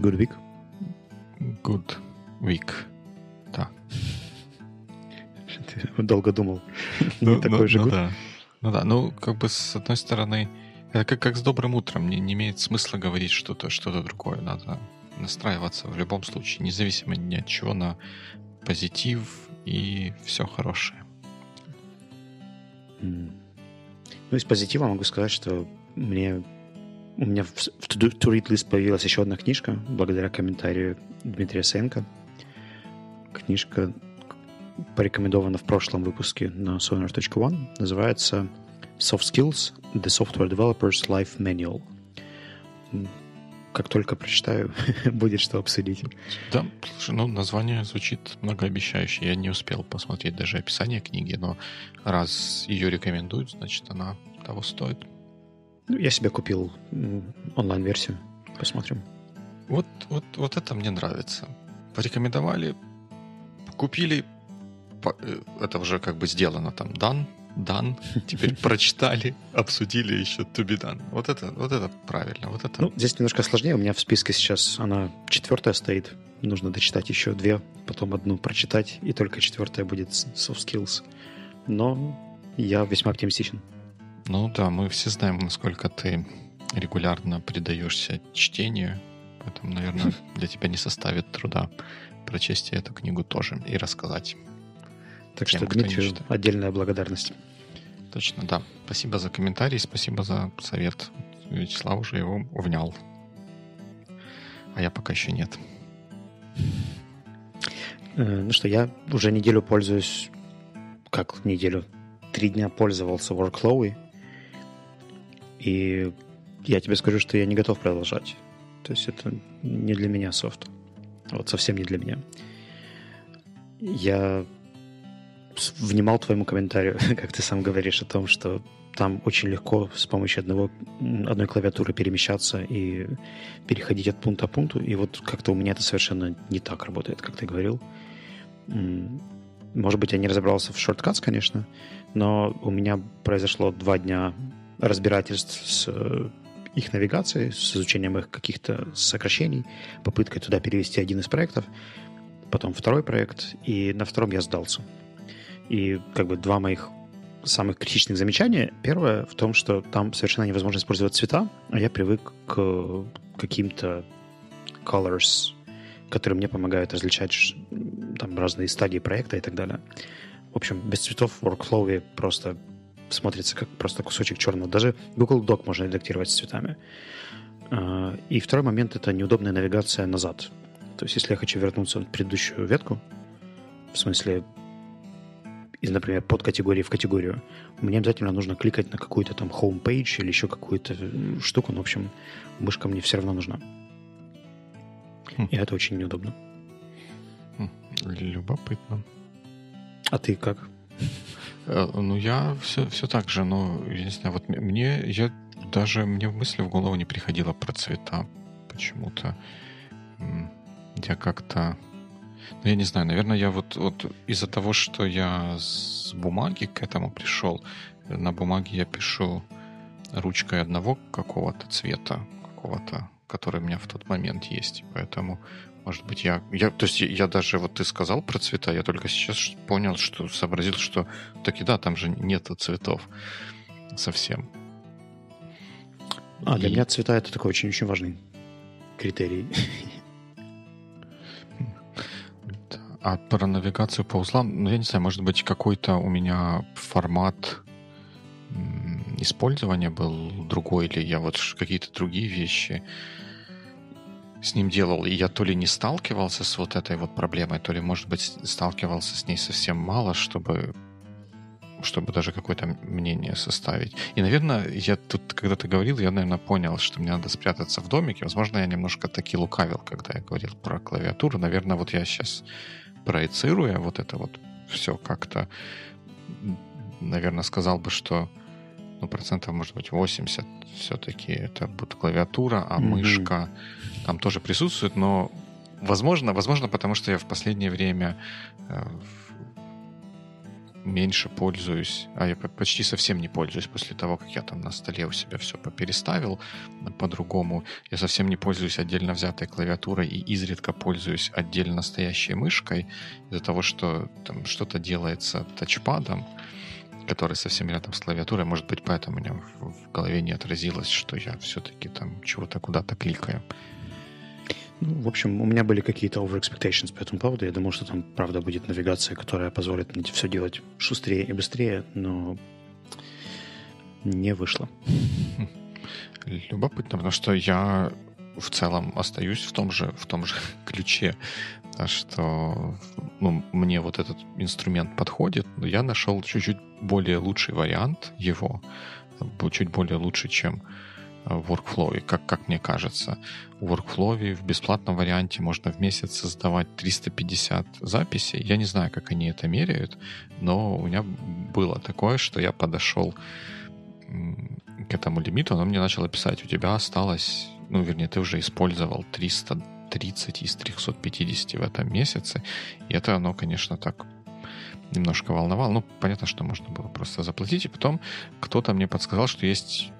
Good week. Good week. Да. Ты долго думал. Ну, Не такой ну, же ну good. да. Ну да, ну как бы с одной стороны, это как, как с добрым утром. Не, не имеет смысла говорить что-то что другое. Надо настраиваться в любом случае, независимо ни от чего, на позитив и все хорошее. Ну, из позитива могу сказать, что мне у меня в, to-read list появилась еще одна книжка, благодаря комментарию Дмитрия Сенко. Книжка порекомендована в прошлом выпуске на sonar.one. Называется Soft Skills – The Software Developer's Life Manual. Как только прочитаю, будет что обсудить. Да, слушай, ну название звучит многообещающе. Я не успел посмотреть даже описание книги, но раз ее рекомендуют, значит она того стоит. Ну, я себе купил онлайн-версию. Посмотрим. Вот, вот, вот это мне нравится. Порекомендовали, купили, э, это уже как бы сделано там, дан, дан, теперь прочитали, обсудили еще to be done. Вот это, вот это правильно, вот это. Ну, здесь немножко сложнее. У меня в списке сейчас она четвертая стоит. Нужно дочитать еще две, потом одну прочитать, и только четвертая будет soft skills. Но я весьма оптимистичен. Ну да, мы все знаем, насколько ты регулярно предаешься чтению, поэтому, наверное, для тебя не составит труда прочесть эту книгу тоже и рассказать. Так Тем, что Дмитрию отдельная благодарность. Точно, да. Спасибо за комментарий, спасибо за совет. Вячеслав уже его внял. А я пока еще нет. Э, Ну что, я уже неделю пользуюсь... Как неделю? Три дня пользовался Workflow. И я тебе скажу, что я не готов продолжать. То есть это не для меня софт. Вот совсем не для меня. Я внимал твоему комментарию, как ты сам говоришь, о том, что там очень легко с помощью одного, одной клавиатуры перемещаться и переходить от пункта к пункту. И вот как-то у меня это совершенно не так работает, как ты говорил. Может быть, я не разобрался в шорткатс, конечно, но у меня произошло два дня разбирательств с э, их навигацией, с изучением их каких-то сокращений, попыткой туда перевести один из проектов, потом второй проект, и на втором я сдался. И как бы два моих самых критичных замечания. Первое в том, что там совершенно невозможно использовать цвета, а я привык к каким-то colors, которые мне помогают различать там разные стадии проекта и так далее. В общем, без цветов в workflow просто смотрится как просто кусочек черного. Даже Google Doc можно редактировать с цветами. А, И второй момент — это неудобная навигация назад. То есть, если я хочу вернуться в предыдущую ветку, в смысле, из, например, под категории в категорию, мне обязательно нужно кликать на какую-то там homepage или еще какую-то штуку. Ну, в общем, мышка мне все равно нужна. Хм. И это очень неудобно. М, Любопытно. А ты как? Э, Ну, я все, все так же, но, я не знаю, вот мне, я даже, мне в мысли в голову не приходило про цвета почему-то. Я как-то, ну, я не знаю, наверное, я вот, вот из-за того, что я с бумаги к этому пришел, на бумаге я пишу ручкой одного какого-то цвета, какого-то, который у меня в тот момент есть, поэтому может быть, я, я, то есть я даже, вот ты сказал про цвета, я только сейчас понял, что сообразил, что таки да, там же нету цветов совсем. А, для И- меня цвета это такой очень-очень важный критерий. А про навигацию по узлам, ну, я не знаю, может быть, какой-то у меня формат использования был другой, или я вот какие-то другие вещи с ним делал, и я то ли не сталкивался с вот этой вот проблемой, то ли, может быть, сталкивался с ней совсем мало, чтобы чтобы даже какое-то мнение составить. И, наверное, я тут, когда ты говорил, я, наверное, понял, что мне надо спрятаться в домике. Возможно, я немножко таки лукавил, когда я говорил про клавиатуру. Наверное, вот я сейчас проецируя вот это вот все как-то, наверное, сказал бы, что ну, процентов, может быть, 80 все-таки это будет клавиатура, а Мгм. мышка там тоже присутствует, но возможно, возможно, потому что я в последнее время э, меньше пользуюсь, а я почти совсем не пользуюсь после того, как я там на столе у себя все переставил по-другому. Я совсем не пользуюсь отдельно взятой клавиатурой и изредка пользуюсь отдельно стоящей мышкой из-за того, что там что-то делается тачпадом, который совсем рядом с клавиатурой. Может быть, поэтому у меня в голове не отразилось, что я все-таки там чего-то куда-то кликаю. Ну, в общем, у меня были какие-то over expectations по этому поводу. Я думал, что там, правда, будет навигация, которая позволит мне все делать шустрее и быстрее, но не вышло. Любопытно, потому что я в целом остаюсь в том же, в том же ключе, что ну, мне вот этот инструмент подходит, но я нашел чуть-чуть более лучший вариант его, чуть более лучший, чем в workflow, как, как мне кажется. В workflow в бесплатном варианте можно в месяц создавать 350 записей. Я не знаю, как они это меряют, но у меня было такое, что я подошел к этому лимиту, оно мне начало писать, у тебя осталось, ну, вернее, ты уже использовал 330 из 350 в этом месяце, и это оно, конечно, так немножко волновало. Ну, понятно, что можно было просто заплатить, и потом кто-то мне подсказал, что есть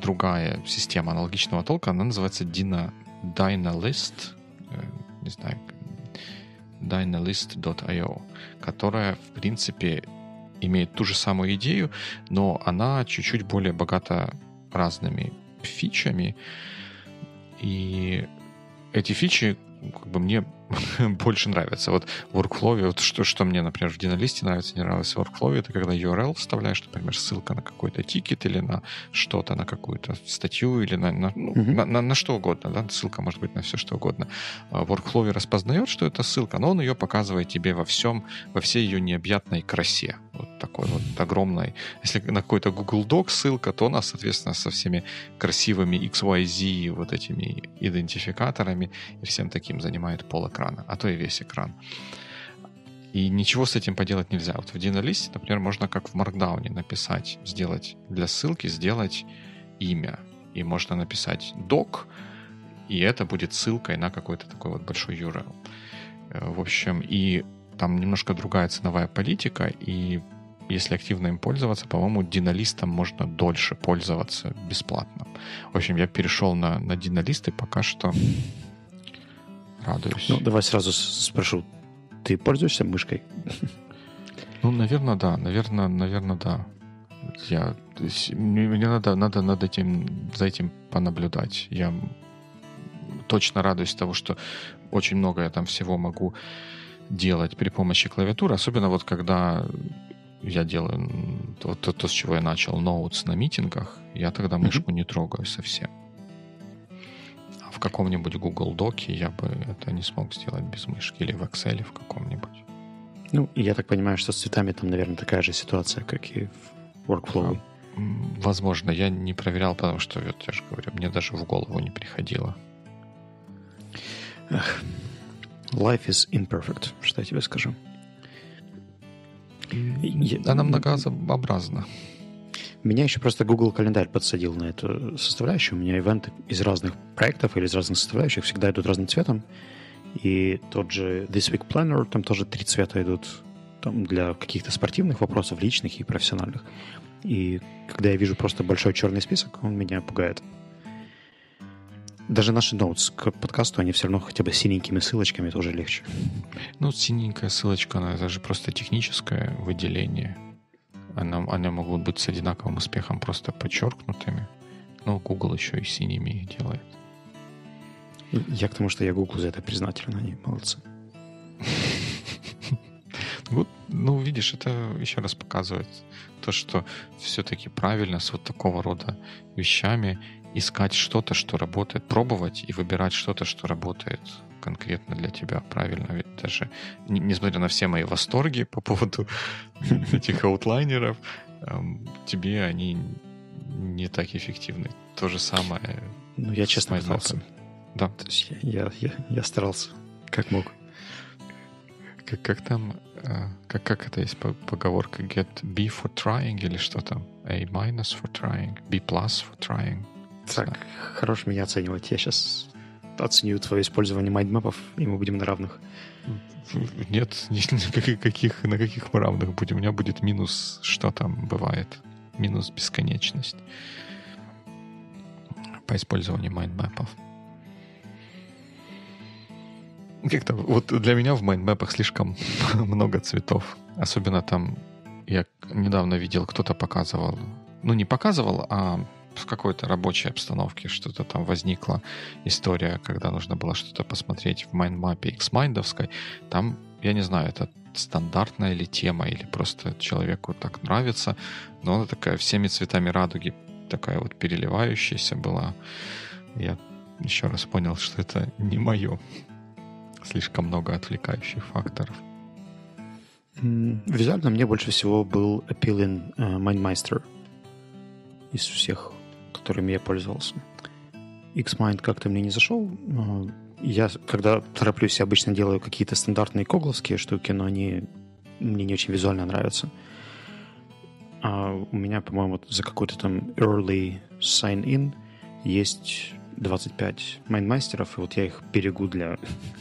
другая система аналогичного толка, она называется Dina, Dynalist, э, не знаю, dynalist.io, которая, в принципе, имеет ту же самую идею, но она чуть-чуть более богата разными фичами. И эти фичи как бы мне больше нравятся. Вот в workflow, вот что, что мне, например, в Динолисте нравится, не нравится в workflow, это когда URL вставляешь, например, ссылка на какой-то тикет или на что-то, на какую-то статью или на, на, ну, mm-hmm. на, на, на что угодно. Да? Ссылка может быть на все, что угодно. А workflow распознает, что это ссылка, но он ее показывает тебе во всем, во всей ее необъятной красе. Вот такой вот огромной. Если на какой-то Google Doc ссылка, то она, соответственно, со всеми красивыми XYZ вот этими идентификаторами и всем таким занимает пол экрана, а то и весь экран. И ничего с этим поделать нельзя. Вот в Dynalist, например, можно как в Markdown написать, сделать для ссылки, сделать имя. И можно написать doc, и это будет ссылкой на какой-то такой вот большой URL. Э, в общем, и там немножко другая ценовая политика, и если активно им пользоваться, по-моему, динолистом можно дольше пользоваться бесплатно. В общем, я перешел на, на динолист и пока что радуюсь. Ну, давай сразу спрошу, ты пользуешься мышкой? Ну, наверное, да. Наверное, наверное, да. Я, мне надо, надо над этим, за этим понаблюдать. Я точно радуюсь того, что очень много я там всего могу делать при помощи клавиатуры, особенно вот когда я делаю вот то, то, с чего я начал, ноутс на митингах, я тогда мышку mm-hmm. не трогаю совсем. В каком-нибудь Google Доке я бы это не смог сделать без мышки или в Excel в каком-нибудь. Ну, я так понимаю, что с цветами там, наверное, такая же ситуация, как и в Workflow. А, возможно, я не проверял, потому что, вот я же говорю, мне даже в голову не приходило. Эх. Life is imperfect, что я тебе скажу. Она многообразна. Меня еще просто Google календарь подсадил на эту составляющую. У меня ивенты из разных проектов или из разных составляющих всегда идут разным цветом. И тот же This Week Planner, там тоже три цвета идут там, для каких-то спортивных вопросов, личных и профессиональных. И когда я вижу просто большой черный список, он меня пугает даже наши ноутс к подкасту, они все равно хотя бы синенькими ссылочками тоже легче. Ну, синенькая ссылочка, она даже просто техническое выделение. Она, они могут быть с одинаковым успехом просто подчеркнутыми. Но Google еще и синими их делает. Я к тому, что я Google за это признателен, они молодцы. Вот, ну, видишь, это еще раз показывает то, что все-таки правильно с вот такого рода вещами искать что-то, что работает, пробовать и выбирать что-то, что работает конкретно для тебя правильно. Ведь даже несмотря на все мои восторги по поводу этих аутлайнеров, эм, тебе они не так эффективны. То же самое. Ну, я честно старался. Да. То есть я, я, я, я старался, как мог. Как, как там, э, как, как это есть поговорка? Get B for trying или что там? A minus for trying, B plus for trying. Так, хорош меня оценивать. Я сейчас оценю твое использование майндмапов, и мы будем на равных. Нет, никаких, каких, на каких мы равных будем. У меня будет минус, что там бывает. Минус бесконечность по использованию mind map ов. Как-то вот для меня в mind map ах слишком много цветов. Особенно там я недавно видел, кто-то показывал, ну не показывал, а в какой-то рабочей обстановке что-то там возникла история, когда нужно было что-то посмотреть в mind map е XMind овской. Там, я не знаю, это стандартная ли тема, или просто человеку так нравится, но она такая всеми цветами радуги, такая вот переливающаяся была. Я еще раз понял, что это не мое. Слишком много отвлекающих факторов. Визуально мне больше всего был appealing uh, MindMeister из всех, которыми я пользовался. Xmind как-то мне не зашел. Я, когда тороплюсь, я обычно делаю какие-то стандартные когловские штуки, но они мне не очень визуально нравятся. А у меня, по-моему, за какой-то там early sign-in есть 25 майндмастеров, и вот я их берегу для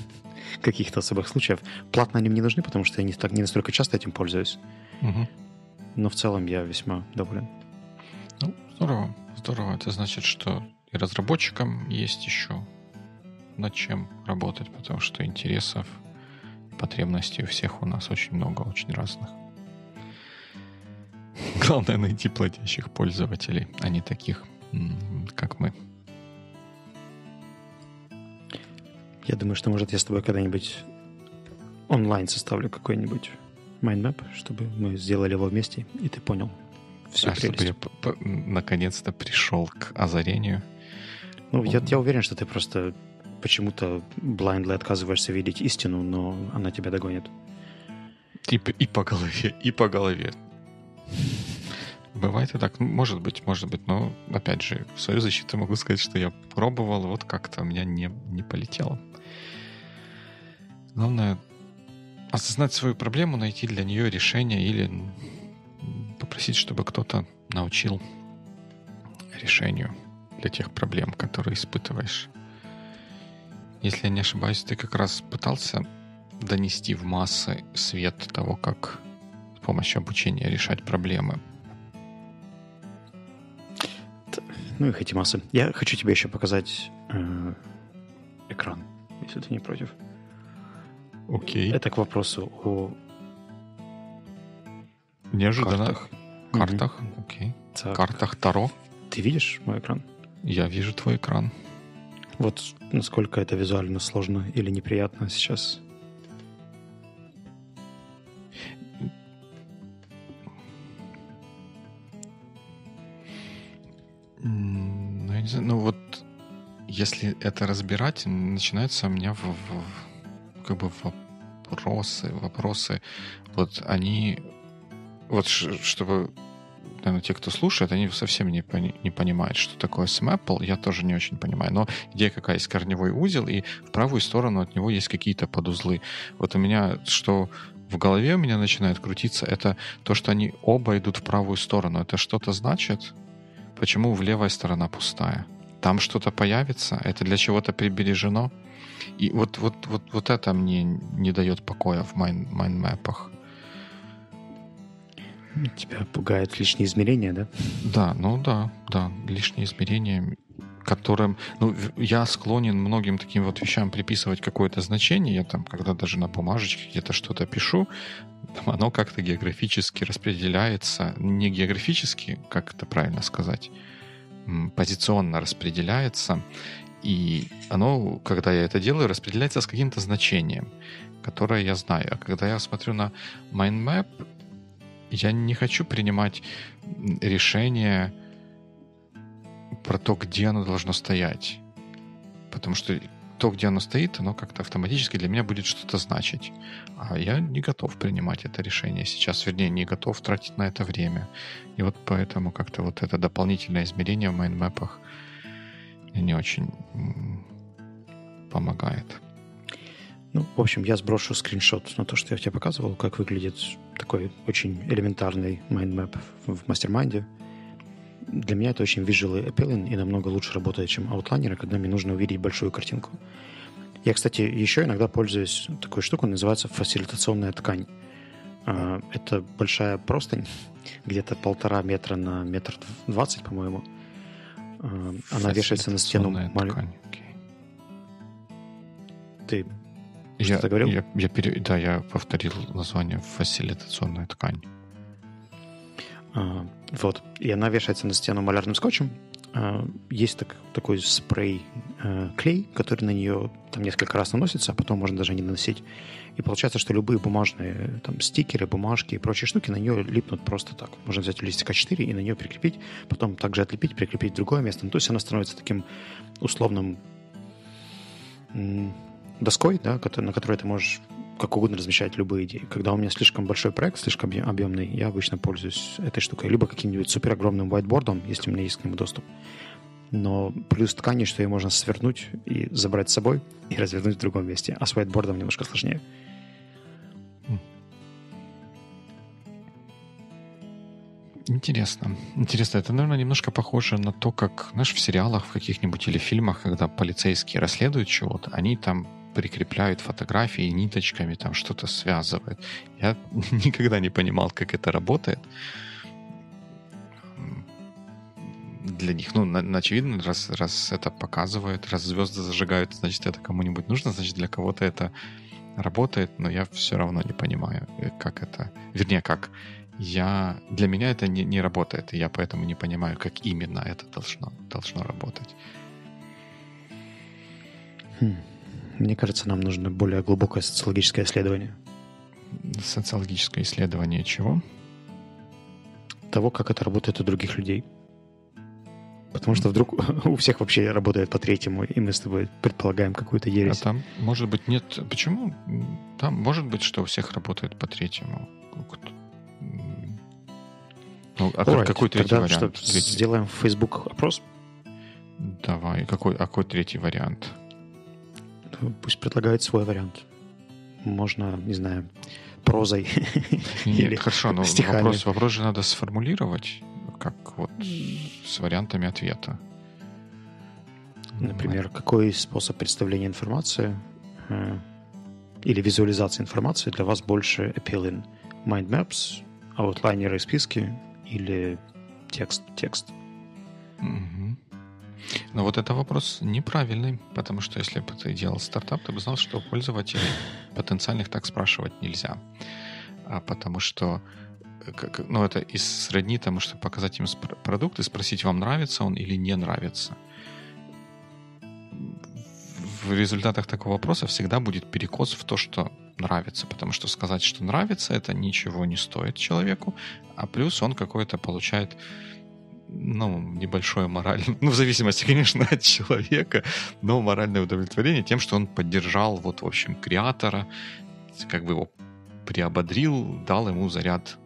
каких-то особых случаев. Платно они мне не нужны, потому что я не, так, не настолько часто этим пользуюсь. Угу. Но в целом я весьма доволен. Ну, здорово, здорово. Это значит, что и разработчикам есть еще над чем работать, потому что интересов потребностей у всех у нас очень много, очень разных. Главное найти платящих пользователей, а не таких, как мы. Я думаю, что, может, я с тобой когда-нибудь онлайн составлю какой-нибудь mind map, чтобы мы сделали его вместе, и ты понял всю а прелесть. чтобы я наконец-то пришел к озарению. Ну, я, я уверен, что ты просто почему-то blindly отказываешься видеть истину, но она тебя догонит. И, и по голове, и по голове. Бывает и так. Может быть, может быть. Но, опять же, в свою защиту могу сказать, что я пробовал, вот как-то у меня не, не полетело. Главное осознать свою проблему, найти для нее решение или попросить, чтобы кто-то научил решению для тех проблем, которые испытываешь. Если я не ошибаюсь, ты как раз пытался донести в массы свет того, как с помощью обучения решать проблемы. Ну их эти массы. Я хочу тебе еще показать э, экран, если ты не против. Окей. Это к вопросу о Неожиданно. Картах. Картах, угу. окей. Так. Картах Таро. Ты видишь мой экран? Я вижу твой экран. Вот насколько это визуально сложно или неприятно сейчас. Ну, я не знаю, ну вот если это разбирать, начинается у меня в, в, как бы вопросы, вопросы. Вот они, вот чтобы наверное, те, кто слушает, они совсем не, пони, не понимают, что такое SMAPL. Я тоже не очень понимаю. Но идея какая есть корневой узел, и в правую сторону от него есть какие-то подузлы. Вот у меня, что в голове у меня начинает крутиться, это то, что они оба идут в правую сторону. Это что-то значит? Почему в левая сторона пустая? Там что-то появится? Это для чего-то прибережено? И вот, вот, вот, вот это мне не дает покоя в майн, майнмэпах. Тебя пугают лишние измерения, да? Да, ну да, да, лишние измерения, которым, ну, я склонен многим таким вот вещам приписывать какое-то значение, я там, когда даже на бумажечке где-то что-то пишу, оно как-то географически распределяется, не географически, как это правильно сказать, позиционно распределяется, и оно, когда я это делаю, распределяется с каким-то значением, которое я знаю. А когда я смотрю на MindMap, я не хочу принимать решение про то, где оно должно стоять. Потому что то, где оно стоит, оно как-то автоматически для меня будет что-то значить. А я не готов принимать это решение сейчас, вернее, не готов тратить на это время. И вот поэтому как-то вот это дополнительное измерение в mind map ах не очень помогает. Ну, в общем, я сброшу скриншот на то, что я тебе показывал, как выглядит такой очень элементарный mind map в Mastermind е. для меня это очень visually appealing и намного лучше работает, чем outliner ы, когда мне нужно увидеть большую картинку. Я, кстати, еще иногда пользуюсь такой штукой, называется фасилитационная ткань. А, это большая простынь, где-то полтора метра на метр двадцать, по-моему. А, она вешается на стену. Маль... Ты я, что-то говорил? Я, я пере... Да, я повторил название фасилитационная ткань. А, вот. И она вешается на стену малярным скотчем. А, есть так, такой спрей а, клей, который на нее там несколько раз наносится, а потом можно даже не наносить. И получается, что любые бумажные там стикеры, бумажки и прочие штуки на нее липнут просто так. Можно взять листик А4 и на нее прикрепить, потом также отлепить, прикрепить другое место. Ну, то есть она становится таким условным доской, да, на которой ты можешь как угодно размещать любые идеи. Когда у меня слишком большой проект, слишком объемный, я обычно пользуюсь этой штукой. Либо каким-нибудь супер огромным whiteboard, если у меня есть к нему доступ. Но плюс ткани, что ее можно свернуть и забрать с собой и развернуть в другом месте. А с whiteboard немножко сложнее. Интересно. Интересно. Это, наверное, немножко похоже на то, как, знаешь, в сериалах в каких-нибудь или фильмах, когда полицейские расследуют чего-то, они там прикрепляют фотографии ниточками, там что-то связывают. Я никогда не понимал, как это работает. Для них, ну, очевидно, раз, раз это показывают, раз звезды зажигают, значит, это кому-нибудь нужно, значит, для кого-то это работает, но я все равно не понимаю, э, как это... Вернее, как я... Для меня это не, не работает, и я поэтому не понимаю, как именно это должно, должно работать. Хм. Мне кажется, нам нужно более глубокое социологическое исследование. Социологическое исследование чего? Того, как это работает у других людей. Потому что вдруг у всех вообще работает по третьему, и мы с тобой предполагаем какую-то ересь. А там, может быть, нет... Почему? Там, может быть, что у всех работает по третьему. Ну, а Alright, какой третий тогда вариант? Что, третий? сделаем в Facebook опрос? Давай. Какой, а какой третий вариант? Пусть предлагает свой вариант. Можно, не знаю, прозой или Хорошо, но вопрос, вопрос же надо сформулировать, как вот с вариантами ответа. Например, какой способ представления информации э, или визуализации информации для вас больше appealing? Mind maps, аутлайнеры списки или текст? текст? Угу. Но вот это вопрос неправильный, потому что если бы ты делал стартап, ты бы знал, что пользователей потенциальных так спрашивать нельзя. А потому что как, ну, это и сродни тому, что показать им продукт и спросить, вам нравится он или не нравится. В результатах такого вопроса всегда будет перекос в то, что нравится, потому что сказать, что нравится, это ничего не стоит человеку, а плюс он какой-то получает ну, небольшое моральное, ну, в зависимости, конечно, от человека, но моральное удовлетворение тем, что он поддержал, вот, в общем, креатора, как бы его приободрил, дал ему заряд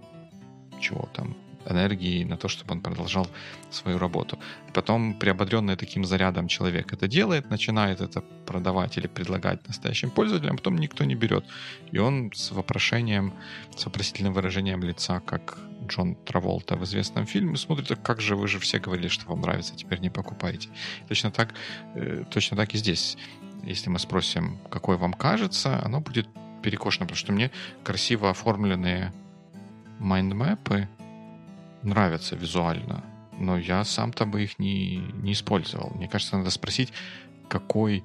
чего там, энергии на то, чтобы он продолжал свою работу. Потом, приободренный таким зарядом человек это делает, начинает это продавать или предлагать настоящим пользователям, потом никто не берет. И он с вопрошением, с вопросительным выражением лица, как Джон Траволта в известном фильме, смотрит, как же вы же все говорили, что вам нравится, теперь не покупаете. Точно так, э, точно так и здесь. Если мы спросим, какой вам кажется, оно будет перекошено, потому что мне красиво оформленные майндмэпы нравятся визуально, но я сам-то бы их не, не использовал. Мне кажется, надо спросить, какой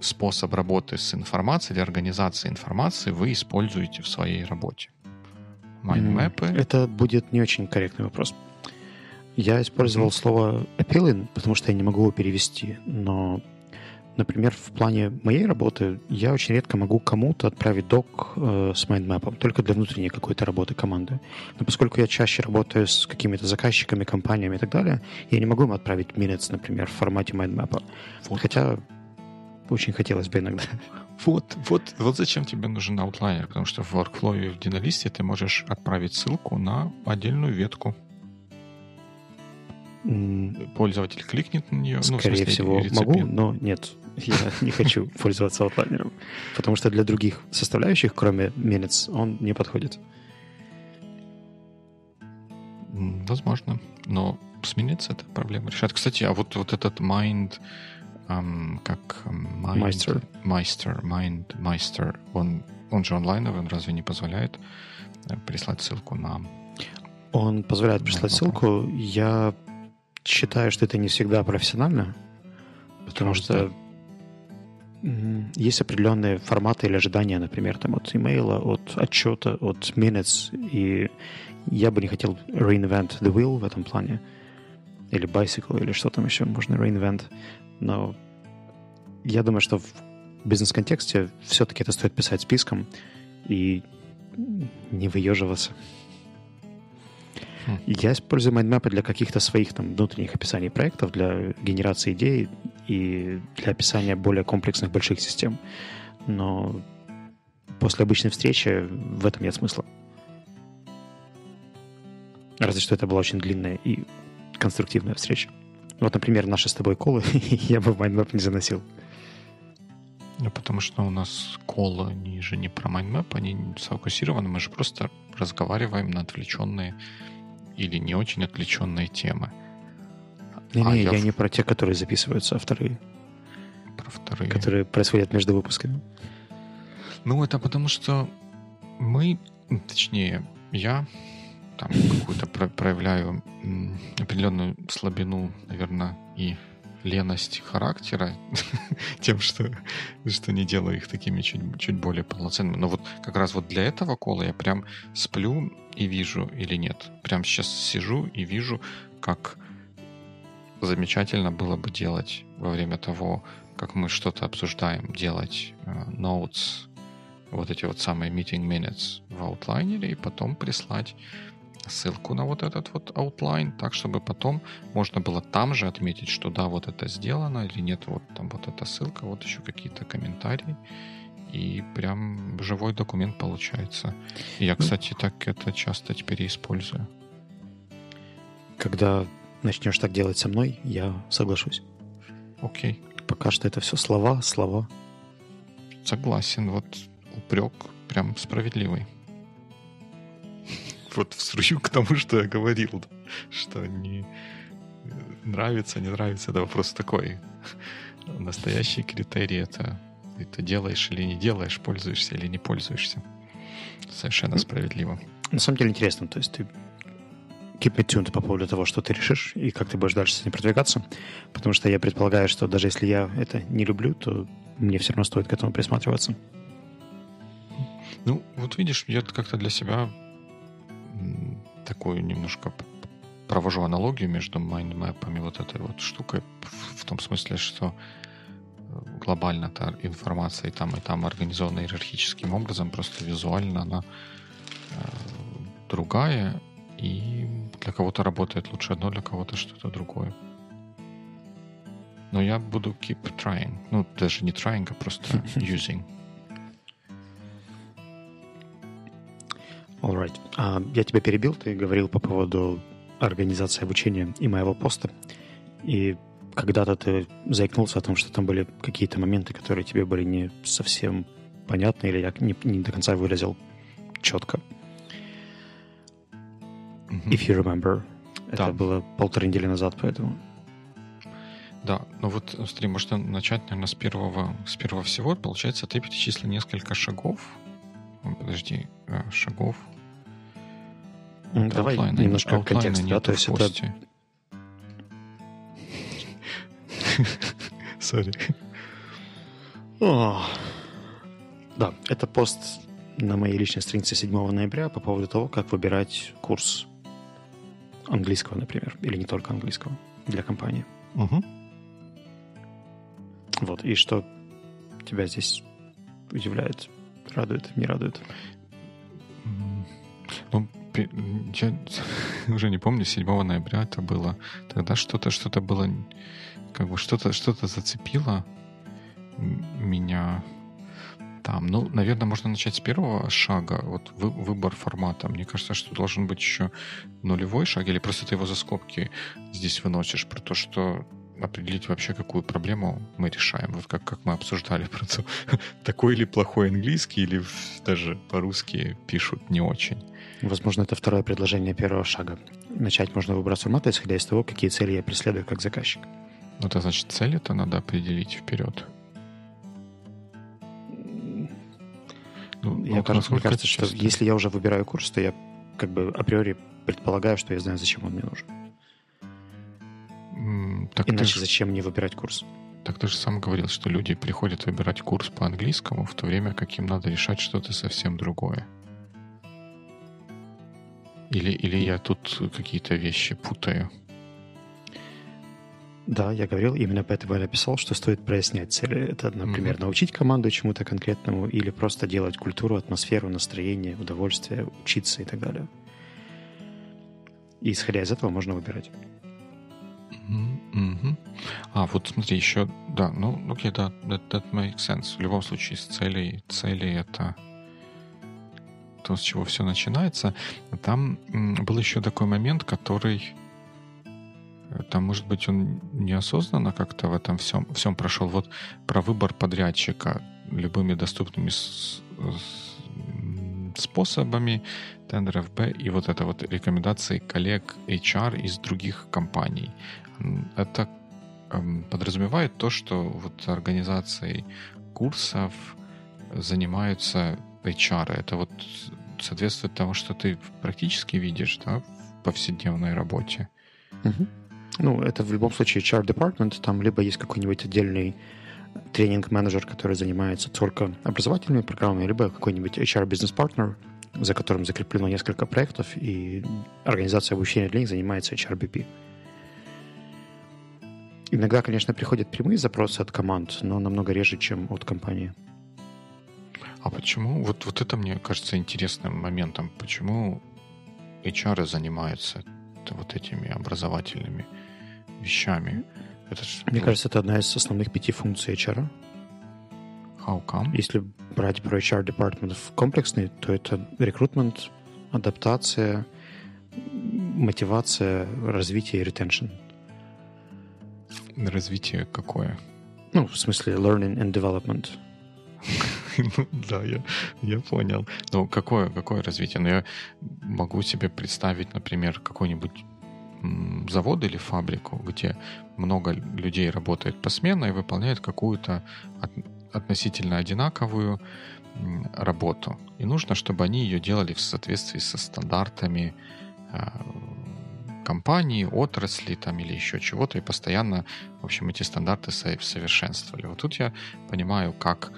способ работы с информацией или организации информации вы используете в своей работе. Майндмэпы? Это будет не очень корректный вопрос. Я использовал mm-hmm. слово appealing, потому что я не могу его перевести, но Например, в плане моей работы я очень редко могу кому-то отправить док э, с майндмэпом, только для внутренней какой-то работы команды. Но поскольку я чаще работаю с какими-то заказчиками, компаниями и так далее, я не могу им отправить minutes, например, в формате майндмэпа. Вот. Хотя очень хотелось бы иногда. Вот, вот, вот зачем тебе нужен аутлайнер, потому что в workflow и в Динолисте ты можешь отправить ссылку на отдельную ветку. Пользователь кликнет на нее. Ну, Скорее ну, всего, могу, но нет. Я не хочу пользоваться аутлайнером, потому что для других составляющих, кроме minutes, он не подходит. Возможно. Но сменится эта проблема решает. Кстати, а вот, вот этот mind, эм, как mind, Майстер. Майстер, mind, майстер, он, он же онлайновый, он разве не позволяет э, прислать ссылку на... Он позволяет прислать ссылку. Я считаю, что это не всегда профессионально, потому что есть определенные форматы или ожидания, например, там от имейла, от отчета, от minutes, и я бы не хотел reinvent the wheel в этом плане, или bicycle, или что там еще можно reinvent, но я думаю, что в бизнес-контексте все-таки это стоит писать списком и не выеживаться. Я использую mind map ы для каких-то своих там внутренних описаний проектов, для генерации идей и для описания более комплексных больших систем. Но после обычной встречи в этом нет смысла. Разве что это была очень длинная и конструктивная встреча. Вот, например, наши с тобой call ы я бы в mind map не заносил. Ну, потому что у нас call ы, они же не про mind map, они сфокусированы, мы же просто разговариваем на отвлеченные или не очень отвлеченные темы. Не, а не, я, я в... не про те, которые записываются, а вторые. Про вторые. Которые происходят между выпусками. Ну, это потому что мы, точнее, я там какую-то проявляю определенную слабину, наверное, и леность характера тем, что, что не делаю их такими чуть, чуть более полноценными. Но вот как раз вот для этого кола я прям сплю и вижу или нет. Прям сейчас сижу и вижу, как замечательно было бы делать во время того, как мы что-то обсуждаем, делать notes, вот эти вот самые meeting minutes в аутлайнере и потом прислать ссылку на вот этот вот outline, так, чтобы потом можно было там же отметить, что да, вот это сделано или нет, вот там вот эта ссылка, вот еще какие-то комментарии. И прям живой документ получается. Я, кстати, так это часто теперь использую. Когда начнешь так делать со мной, я соглашусь. Окей. Пока что это все слова, слова. Согласен. Вот упрек прям справедливый вот вструю к тому, что я говорил, что не нравится, не нравится, это вопрос такой. Настоящий критерий это ты делаешь или не делаешь, пользуешься или не пользуешься. Совершенно справедливо. На самом деле интересно, то есть ты keep me tuned по поводу того, что ты решишь и как ты будешь дальше с этим продвигаться, потому что я предполагаю, что даже если я это не люблю, то мне все равно стоит к этому присматриваться. Ну, вот видишь, я как-то для себя такую немножко провожу аналогию между майндмэпами вот этой вот штукой в том смысле, что э, глобально та информация и там, и там организована иерархическим образом, просто визуально она э, другая, и для кого-то работает лучше одно, для кого-то что-то другое. Но я буду keep trying. Ну, даже не trying, а просто using. Alright. Uh, я тебя перебил, ты говорил по поводу организации обучения и моего поста. И когда-то ты заикнулся о том, что там были какие-то моменты, которые тебе были не совсем понятны, или я не, не до конца выразил четко. Mm-hmm. If you remember. Да. Это было полторы недели назад, поэтому... Да, ну вот, смотри, можно начать, наверное, с первого, с первого всего. Получается, ты перечислил несколько шагов. Подожди, э, шагов давай Outline, немножко Outline контекст, да, то есть это... Сори. Да, это пост на моей личной странице 7 ноября по поводу того, как выбирать курс английского, например, или не только английского для компании. Угу. Вот, и что тебя здесь удивляет, радует, не радует? Я уже не помню, 7 ноября это было. Тогда что-то, что-то было, как бы что-то, что-то зацепило меня там. Ну, наверное, можно начать с первого шага. Вот вы, выбор формата. Мне кажется, что должен быть еще нулевой шаг, или просто ты его за скобки здесь выносишь про то, что определить вообще, какую проблему мы решаем. Вот как, как мы обсуждали про то, такой ли плохой английский, или даже по-русски пишут не очень. Возможно, это второе предложение первого шага. Начать можно выбрать форматы, исходя из того, какие цели я преследую как заказчик. Ну, это значит, цели это надо определить вперед. Ну, я, кажется, мне кажется, что если я уже выбираю курс, то я как бы априори предполагаю, что я знаю, зачем он мне нужен. Так Иначе же, зачем мне выбирать курс? Так ты же сам говорил, что люди приходят выбирать курс по английскому, в то время как им надо решать что-то совсем другое. Или, или я тут какие-то вещи путаю? Да, я говорил, именно поэтому я написал, что стоит прояснять цели. Это, например, mm-hmm. научить команду чему-то конкретному или просто делать культуру, атмосферу, настроение, удовольствие, учиться и так далее. И исходя из этого можно выбирать. Mm-hmm. А, вот смотри, еще, да, ну, окей, да, that, that makes sense. В любом случае, с целей, цели это то, с чего все начинается. Там был еще такой момент, который э, там, может быть, он неосознанно как-то в этом всем, всем прошел. Вот про выбор подрядчика любыми доступными с, с, способами тендеров Б и вот это вот рекомендации коллег HR из других компаний. Это эм, подразумевает то, что вот организацией курсов занимаются HR. Это вот соответствует тому, что ты практически видишь да, в повседневной работе. Угу. Ну, это в любом случае HR department, там либо есть какой-нибудь отдельный тренинг-менеджер, который занимается только образовательными программами, либо какой-нибудь HR-бизнес-партнер, за которым закреплено несколько проектов, и организация обучения для них занимается HRBP. Иногда, конечно, приходят прямые запросы от команд, но намного реже, чем от компании. А почему? Вот, вот это мне кажется интересным моментом. Почему HR занимаются вот этими образовательными вещами? Это ж, мне ну, кажется, это одна из основных пяти функций HR. How come? Если брать про HR департамент комплексный, то это рекрутмент, адаптация, мотивация, развитие и ретеншн. Развитие какое? Ну, в смысле learning and development. Ну да, я, я понял. Но какое, какое развитие? Ну, я могу себе представить, например, какой-нибудь завод или фабрику, где много людей работает посменно и выполняет какую-то от, относительно одинаковую работу. И нужно, чтобы они ее делали в соответствии со стандартами а, компании, отрасли там или еще чего-то, и постоянно, в общем, эти стандарты совершенствовали. Вот тут я понимаю, как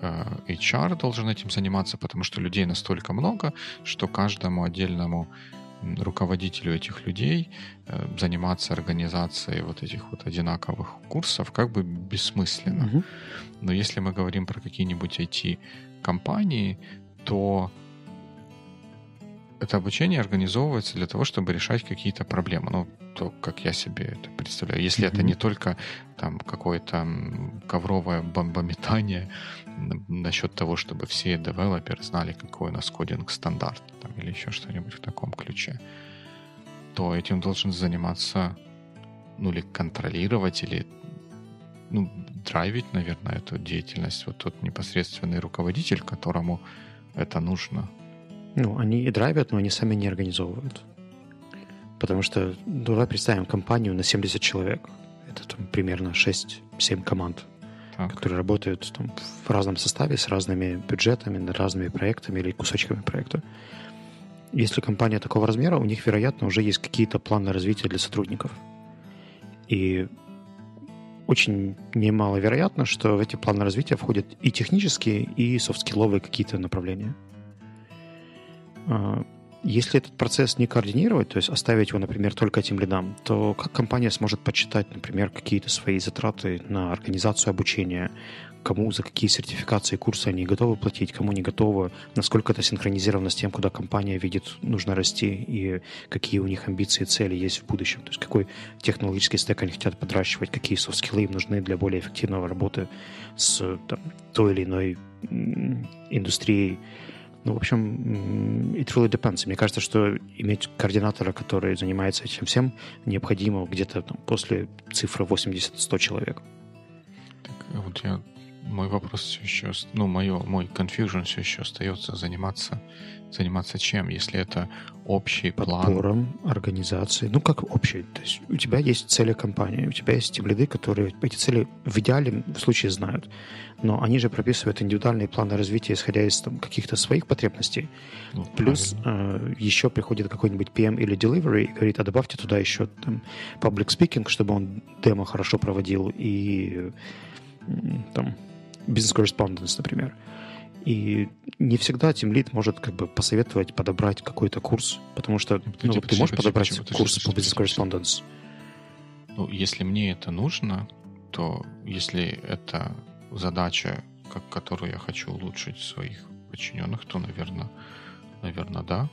э, HR должен этим заниматься, потому что людей настолько много, что каждому отдельному руководителю этих людей э, заниматься организацией вот этих вот одинаковых курсов как бы бессмысленно. Угу. Но если мы говорим про какие-нибудь IT-компании, то это обучение организовывается для того, чтобы решать какие-то проблемы. Ну, то, как я себе это представляю. Если mm-hmm. это не только там какое-то ковровое бомбометание насчет того, чтобы все девелоперы знали, какой у нас кодинг стандарт, там, или еще что-нибудь в таком ключе, то этим должен заниматься, ну, или контролировать, или ну, драйвить, наверное, эту деятельность вот тот непосредственный руководитель, которому это нужно. Ну, они и драйвят, но они сами не организовывают. Потому что, ну, давай представим компанию на 70 человек. Это там примерно 6-7 команд, так. которые работают там, в разном составе, с разными бюджетами, над разными проектами или кусочками проекта. Если компания такого размера, у них, вероятно, уже есть какие-то планы развития для сотрудников. И очень немаловероятно, что в эти планы развития входят и технические, и софт-скилловые какие-то направления. А, если этот процесс не координировать, то есть оставить его, например, только этим лидам, то как компания сможет подсчитать, например, какие-то свои затраты на организацию обучения, кому за какие сертификации курсы они готовы платить, кому не готовы, насколько это синхронизировано с тем, куда компания видит, нужно расти, и какие у них амбиции и цели есть в будущем. То есть какой технологический стек они хотят подращивать, какие софт-скиллы им нужны для более эффективного работы с там, той или иной индустрией, Ну, в общем, it really depends. Мне кажется, что иметь координатора, который занимается этим всем, необходимо где-то там, после цифры 80-100 человек. Так, вот я мой вопрос все еще, ну, мое, мой confusion все еще остается заниматься, заниматься чем, если это общий план? Подбором организации. Ну, как общий. То есть у тебя есть цели компании, у тебя есть тем которые эти цели в идеале в случае знают. Но они же прописывают индивидуальные планы развития, исходя из там, каких-то своих потребностей. Ну, Плюс э, еще приходит какой-нибудь PM или delivery и говорит, а добавьте туда еще там, public speaking, чтобы он демо хорошо проводил и там бизнес-корреспонденс, например. И не всегда Team Lead может как бы посоветовать подобрать какой-то курс, потому что ну, ну, ты можешь подобрать курс по бизнес-корреспонденс. Ну, если мне это нужно, то если это задача, как, которую я хочу улучшить своих подчиненных, то, наверное, наверное, да.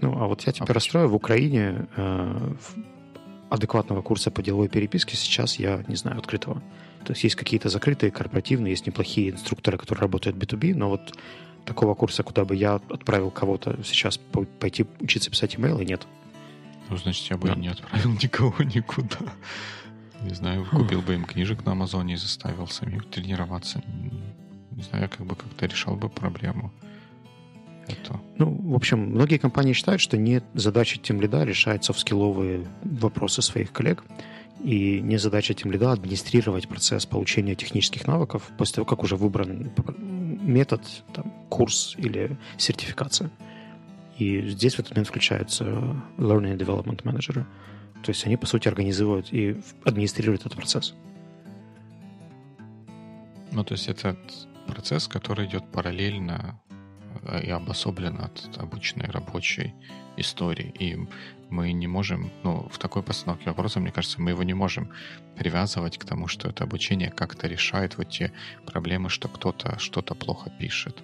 Ну, а вот я тебя а расстрою. В Украине э, адекватного курса по деловой переписке сейчас я не знаю открытого. То есть есть какие-то закрытые, корпоративные, есть неплохие инструкторы, которые работают B2B, но вот такого курса, куда бы я отправил кого-то сейчас пойти учиться писать имейлы, нет. Ну, значит, я бы да. не отправил никого никуда. Не знаю, купил бы им книжек на Амазоне и заставил самих тренироваться. Не знаю, я как бы как-то решал бы проблему. Это. Ну, в общем, многие компании считают, что не задача тем лида решать софт-скилловые вопросы своих коллег, и не задача тем лида администрировать процесс получения технических навыков после того, как уже выбран метод, там, курс или сертификация. И здесь в этот момент включаются Learning and Development менеджеры. То есть они, по сути, организуют и администрируют этот процесс. Ну, то есть это процесс, который идет параллельно и обособлен от обычной рабочей истории. И мы не можем, ну, в такой постановке вопроса, мне кажется, мы его не можем привязывать к тому, что это обучение как-то решает вот те проблемы, что кто-то что-то плохо пишет.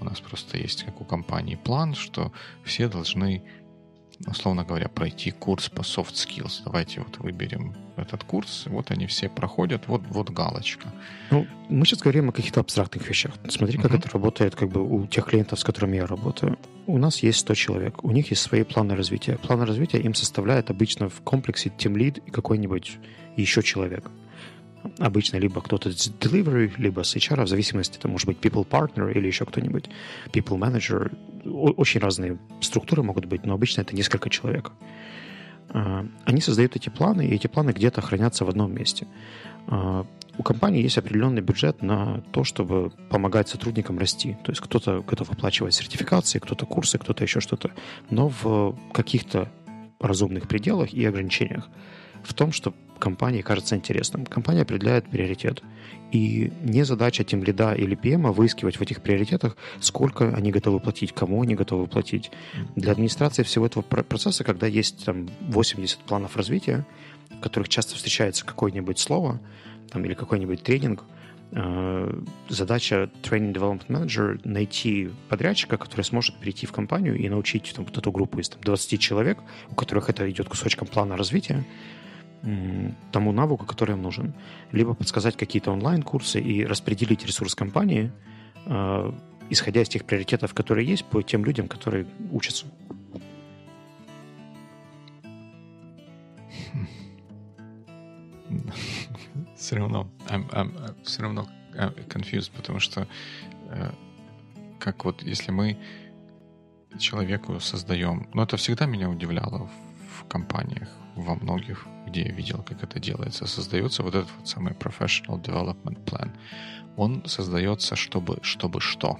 У нас просто есть, как у компании, план, что все должны условно говоря, пройти курс по soft skills. Давайте вот выберем этот курс, вот они все проходят, вот, вот галочка. Ну, мы сейчас говорим о каких-то абстрактных вещах. Смотри, как uh-huh. это работает как бы у тех клиентов, с которыми я работаю. У нас есть 100 человек, у них есть свои планы развития. Планы развития им составляет обычно в комплексе Team Lead и какой-нибудь еще человек. Обычно либо кто-то с delivery, либо с HR, в зависимости, это может быть people partner или еще кто-нибудь, people manager. Очень разные структуры могут быть, но обычно это несколько человек. А, они создают эти планы, и эти планы где-то хранятся в одном месте. А, у компании есть определенный бюджет на то, чтобы помогать сотрудникам расти. То есть кто-то готов оплачивать сертификации, кто-то курсы, кто-то еще что-то, но в каких-то разумных пределах и ограничениях. В том, что компании кажется интересным. Компания определяет приоритет. И не задача тем лида или PM выискивать в этих приоритетах, сколько они готовы платить, кому они готовы платить. Для администрации всего этого процесса, когда есть там 80 планов развития, в которых часто встречается какое-нибудь слово там, или какой-нибудь тренинг, э, задача Training Development Manager найти подрядчика, который сможет прийти в компанию и научить там, вот эту группу из там, 20 человек, у которых это идет кусочком плана развития, тому навыку, который им нужен. Либо подсказать какие-то онлайн-курсы и распределить ресурс компании, э, исходя из тех приоритетов, которые есть, по тем людям, которые учатся. Все равно, I'm, I'm, все равно confused, потому что э, как вот если мы человеку создаем, ну это всегда меня удивляло в компаниях, во многих, где я видел, как это делается, создается вот этот вот самый professional development plan. Он создается, чтобы, чтобы что?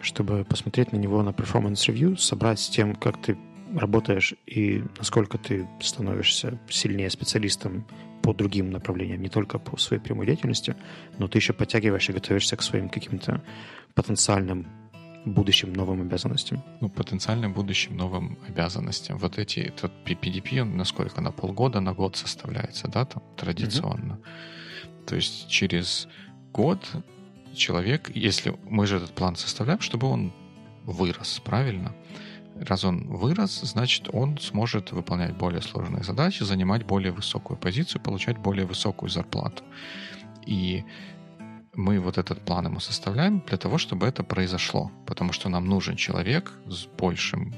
Чтобы посмотреть на него на performance review, собрать с тем, как ты работаешь и насколько ты становишься сильнее специалистом по другим направлениям, не только по своей прямой деятельности, но ты еще подтягиваешь и готовишься к своим каким-то потенциальным будущим новым обязанностям? Ну, потенциально будущим новым обязанностям. Вот эти, этот PDP, он насколько, на полгода, на год составляется, да, там, традиционно. Mm-hmm. То есть через год человек, если мы же этот план составляем, чтобы он вырос, правильно? Раз он вырос, значит, он сможет выполнять более сложные задачи, занимать более высокую позицию, получать более высокую зарплату. И мы вот этот план ему составляем для того, чтобы это произошло. Потому что нам нужен человек с большим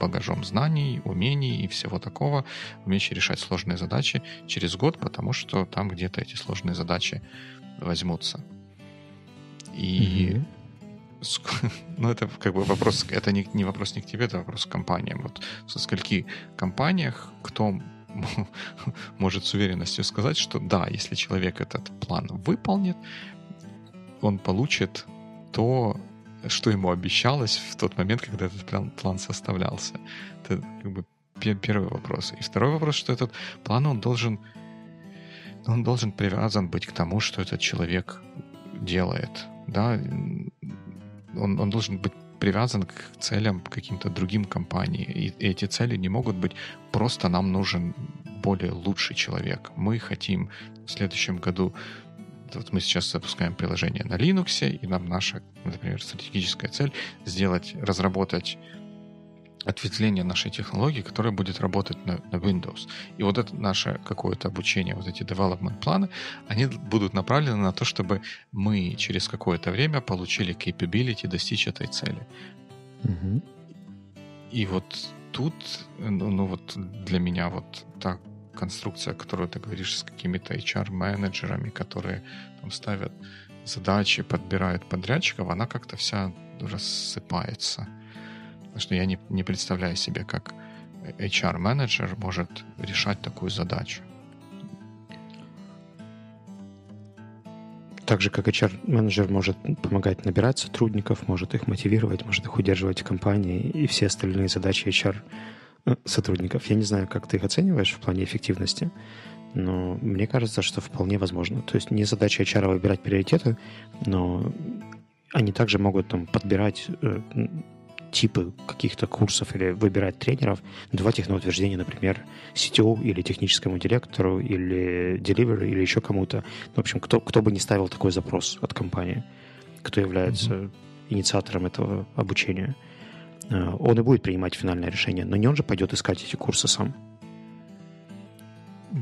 багажом знаний, умений и всего такого, умеющий решать сложные задачи через год, потому что там где-то эти сложные задачи возьмутся. И mm-hmm. ну, это как бы вопрос, это не, не вопрос не к тебе, это вопрос к компаниям. Вот со скольки компаниях кто может с уверенностью сказать, что да, если человек этот план выполнит, он получит то, что ему обещалось в тот момент, когда этот план, план составлялся. Это как бы первый вопрос. И второй вопрос, что этот план, он должен, он должен привязан быть к тому, что этот человек делает. Да? Он, он должен быть привязан к целям каким-то другим компаний. И эти цели не могут быть просто нам нужен более лучший человек. Мы хотим в следующем году вот мы сейчас запускаем приложение на Linux, и нам наша, например, стратегическая цель сделать, разработать ответвление нашей технологии, которая будет работать на, на Windows. И вот это наше какое-то обучение, вот эти development планы, они будут направлены на то, чтобы мы через какое-то время получили capability достичь этой цели. Угу. И вот тут, ну, ну вот для меня вот так конструкция, которую ты говоришь с какими-то HR-менеджерами, которые там ставят задачи, подбирают подрядчиков, она как-то вся рассыпается. Потому что я не, не представляю себе, как HR-менеджер может решать такую задачу. Так же, как HR-менеджер может помогать набирать сотрудников, может их мотивировать, может их удерживать в компании, и все остальные задачи HR сотрудников. Я не знаю, как ты их оцениваешь в плане эффективности, но мне кажется, что вполне возможно. То есть не задача HR выбирать приоритеты, но они также могут там подбирать э, типы каких-то курсов или выбирать тренеров, давать их на утверждение, например, CTO или техническому директору, или delivery, или еще кому-то. В общем, кто, кто бы не ставил такой запрос от компании, кто является mm-hmm. инициатором этого обучения. Э, он и будет принимать финальное решение, но не он же пойдет искать эти курсы сам.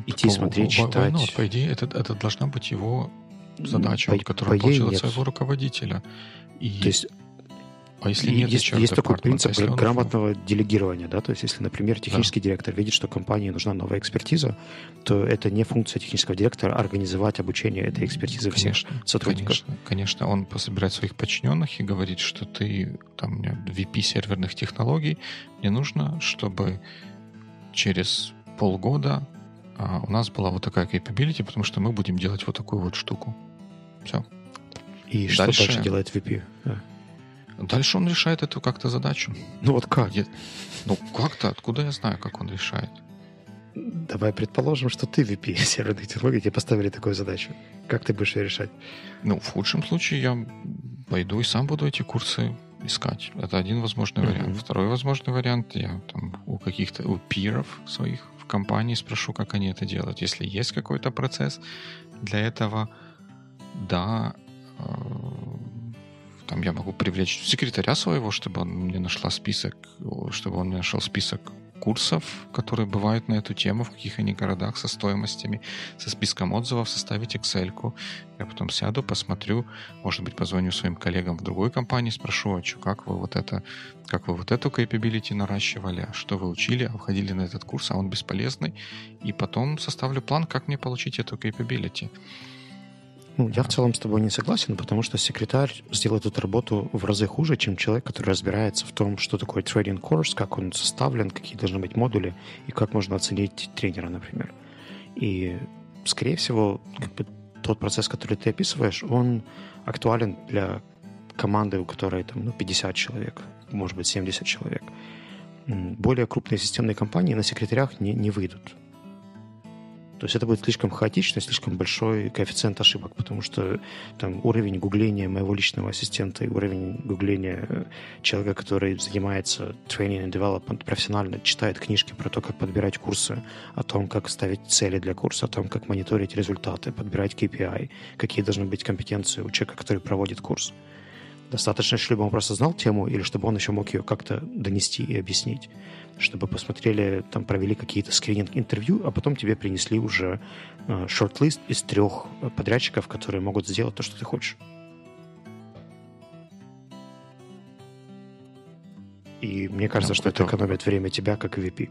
Идти по, смотреть, по, читать. Not? По идее, это, это должна быть его задача, по, которую по он получил от своего руководителя. И... То есть а если нет есть, есть такой принцип грамотного он... делегирования, да, то есть если, например, технический да. директор видит, что компании нужна новая экспертиза, то это не функция технического директора организовать обучение этой экспертизы конечно, всех сотрудников. Конечно, конечно, он пособирает своих подчиненных и говорит, что ты там у меня VP серверных технологий, мне нужно, чтобы через полгода а, у нас была вот такая capability, потому что мы будем делать вот такую вот штуку. Все. И дальше, что дальше делает VP? Да. Дальше он решает эту как-то задачу. Ну вот как? Я, ну как-то, откуда я знаю, как он решает? Давай предположим, что ты VP серверных технологий, тебе поставили такую задачу. Как ты будешь ее решать? Ну, в худшем случае я пойду и сам буду эти курсы искать. Это один возможный mm-hmm. вариант. Второй возможный вариант, я там у каких-то, у пиров своих в компании спрошу, как они это делают. Если есть какой-то процесс для этого, да, э, там я могу привлечь секретаря своего, чтобы он мне нашла список, чтобы он мне нашел список курсов, которые бывают на эту тему, в каких они городах, со стоимостями, со списком отзывов, составить Excel. Я потом сяду, посмотрю, может быть, позвоню своим коллегам в другой компании, спрошу, а что, как вы вот это, как вы вот эту capability наращивали, а что вы учили, а входили на этот курс, а он бесполезный, и потом составлю план, как мне получить эту capability. Ну, я в целом с тобой не согласен, потому что секретарь сделает эту работу в разы хуже, чем человек, который разбирается в том, что такое trading course, как он составлен, какие должны быть модули и как можно оценить тренера, например. И, скорее всего, как бы тот процесс, который ты описываешь, он актуален для команды, у которой там, ну, 50 человек, может быть, 70 человек. Более крупные системные компании на секретарях не, не выйдут. То есть это будет слишком хаотично, слишком большой коэффициент ошибок, потому что там уровень гугления моего личного ассистента и уровень гугления э, человека, который занимается training and development профессионально, читает книжки про то, как подбирать курсы, о том, как ставить цели для курса, о том, как мониторить результаты, подбирать KPI, какие должны быть компетенции у человека, который проводит курс. Достаточно, чтобы он просто знал тему, или чтобы он еще мог ее как-то донести и объяснить. Чтобы посмотрели, там провели какие-то скрининг-интервью, а потом тебе принесли уже э, шорт-лист из трех подрядчиков, которые могут сделать то, что ты хочешь. И мне кажется, да, что это экономит время тебя как VP.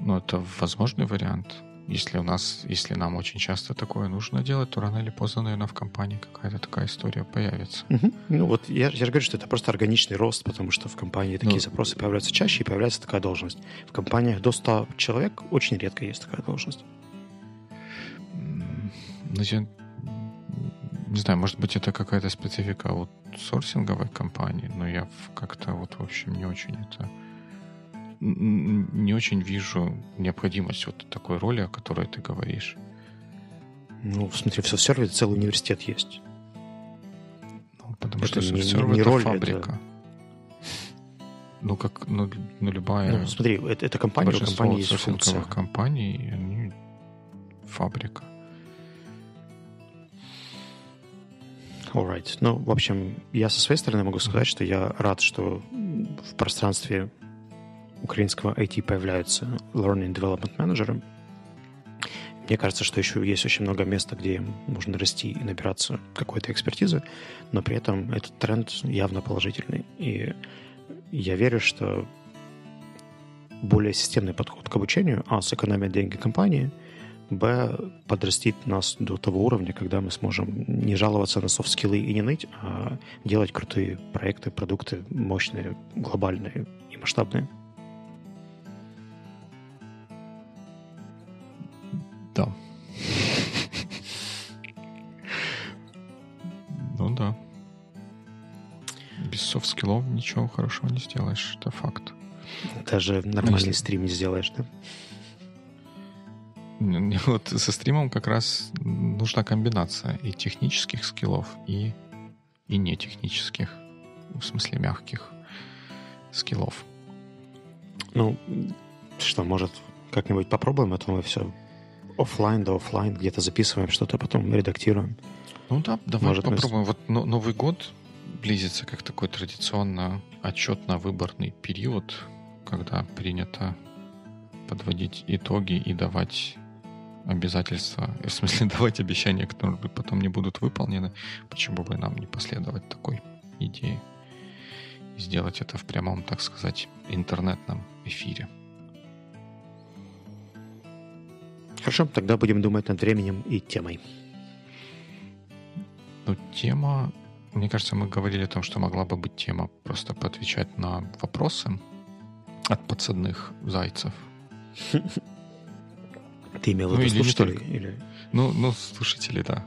Ну, это возможный вариант. Если у нас, если нам очень часто такое нужно делать, то рано или поздно, наверное, в компании какая-то такая история появится. Угу. Ну вот я, я же говорю, что это просто органичный рост, потому что в компании такие ну, запросы появляются чаще, и появляется такая должность. В компаниях до 100 человек очень редко есть такая должность. Ну, я не знаю, может быть, это какая-то специфика вот сорсинговой компании, но я как-то вот, в общем, не очень это не очень вижу необходимость вот такой роли, о которой ты говоришь. Ну, смотри, в софтсерве целый университет есть. Ну, потому это что софтсерв не, не это роль, фабрика. Это... Ну, как, ну, ну любая... Ну, смотри, это, это компания, у компании есть функция. компаний, они фабрика. Alright. Ну, в общем, я со своей стороны могу сказать, что я рад, что в пространстве украинского IT появляются Learning Development Manager. Мне кажется, что еще есть очень много места, где можно расти и набираться какой-то экспертизы, но при этом этот тренд явно положительный. И я верю, что более системный подход к обучению, а, сэкономит деньги компании, б, подрастит нас до того уровня, когда мы сможем не жаловаться на софт-скиллы и не ныть, а делать крутые проекты, продукты мощные, глобальные и масштабные. Без soft skill ов ничего хорошего не сделаешь, это факт. Даже нормальный Если... стрим не сделаешь, да? Вот со стримом как раз нужна комбинация и технических skill ов, и, и нетехнических, в смысле мягких skill ов. Ну, что, может, как-нибудь попробуем, а то мы все офлайн да офлайн где-то записываем что-то, потом редактируем. Ну да, давай Может, попробуем. Мы... Вот но, Новый год близится как такой традиционно отчетно-выборный период, когда принято подводить итоги и давать обязательства, в смысле давать обещания, которые потом не будут выполнены. Почему бы нам не последовать такой идее и сделать это в прямом, так сказать, интернетном эфире? Хорошо, тогда будем думать над временем и темой. Ну, тема... Мне кажется, мы говорили о том, что могла бы быть тема просто поотвечать на вопросы от подсадных зайцев. Ты имел в ну, виду слушателей? Или... Ну, ну, слушатели, да.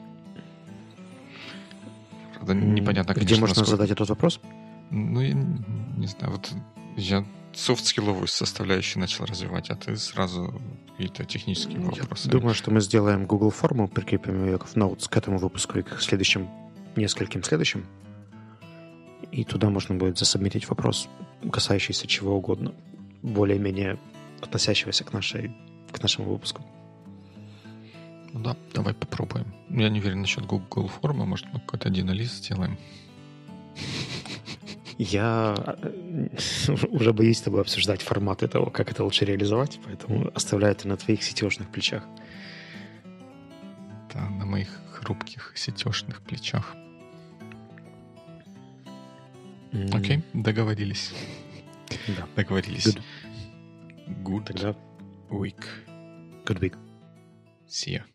Правда, непонятно, Где конечно, можно насколько... задать этот вопрос? Ну, я не знаю, вот я софт-скилловую составляющую начал развивать, а ты сразу какие-то технические вопросы. Я думаю, что мы сделаем Google форму, прикрепим ее в Notes к этому выпуску и к следующим, нескольким следующим. И туда можно будет засобмитить вопрос, касающийся чего угодно, более-менее относящегося к, нашей, к нашему выпуску. Ну да, давай попробуем. Я не уверен насчет Google формы, может мы какой-то один лист сделаем. Я э, уже боюсь с тобой обсуждать форматы того, как это лучше реализовать, поэтому оставляю это на твоих сетешных плечах. Да, на моих хрупких сетешных плечах. Окей, договорились. Да. Договорились. Good. Good Тогда... week. Good week. See ya.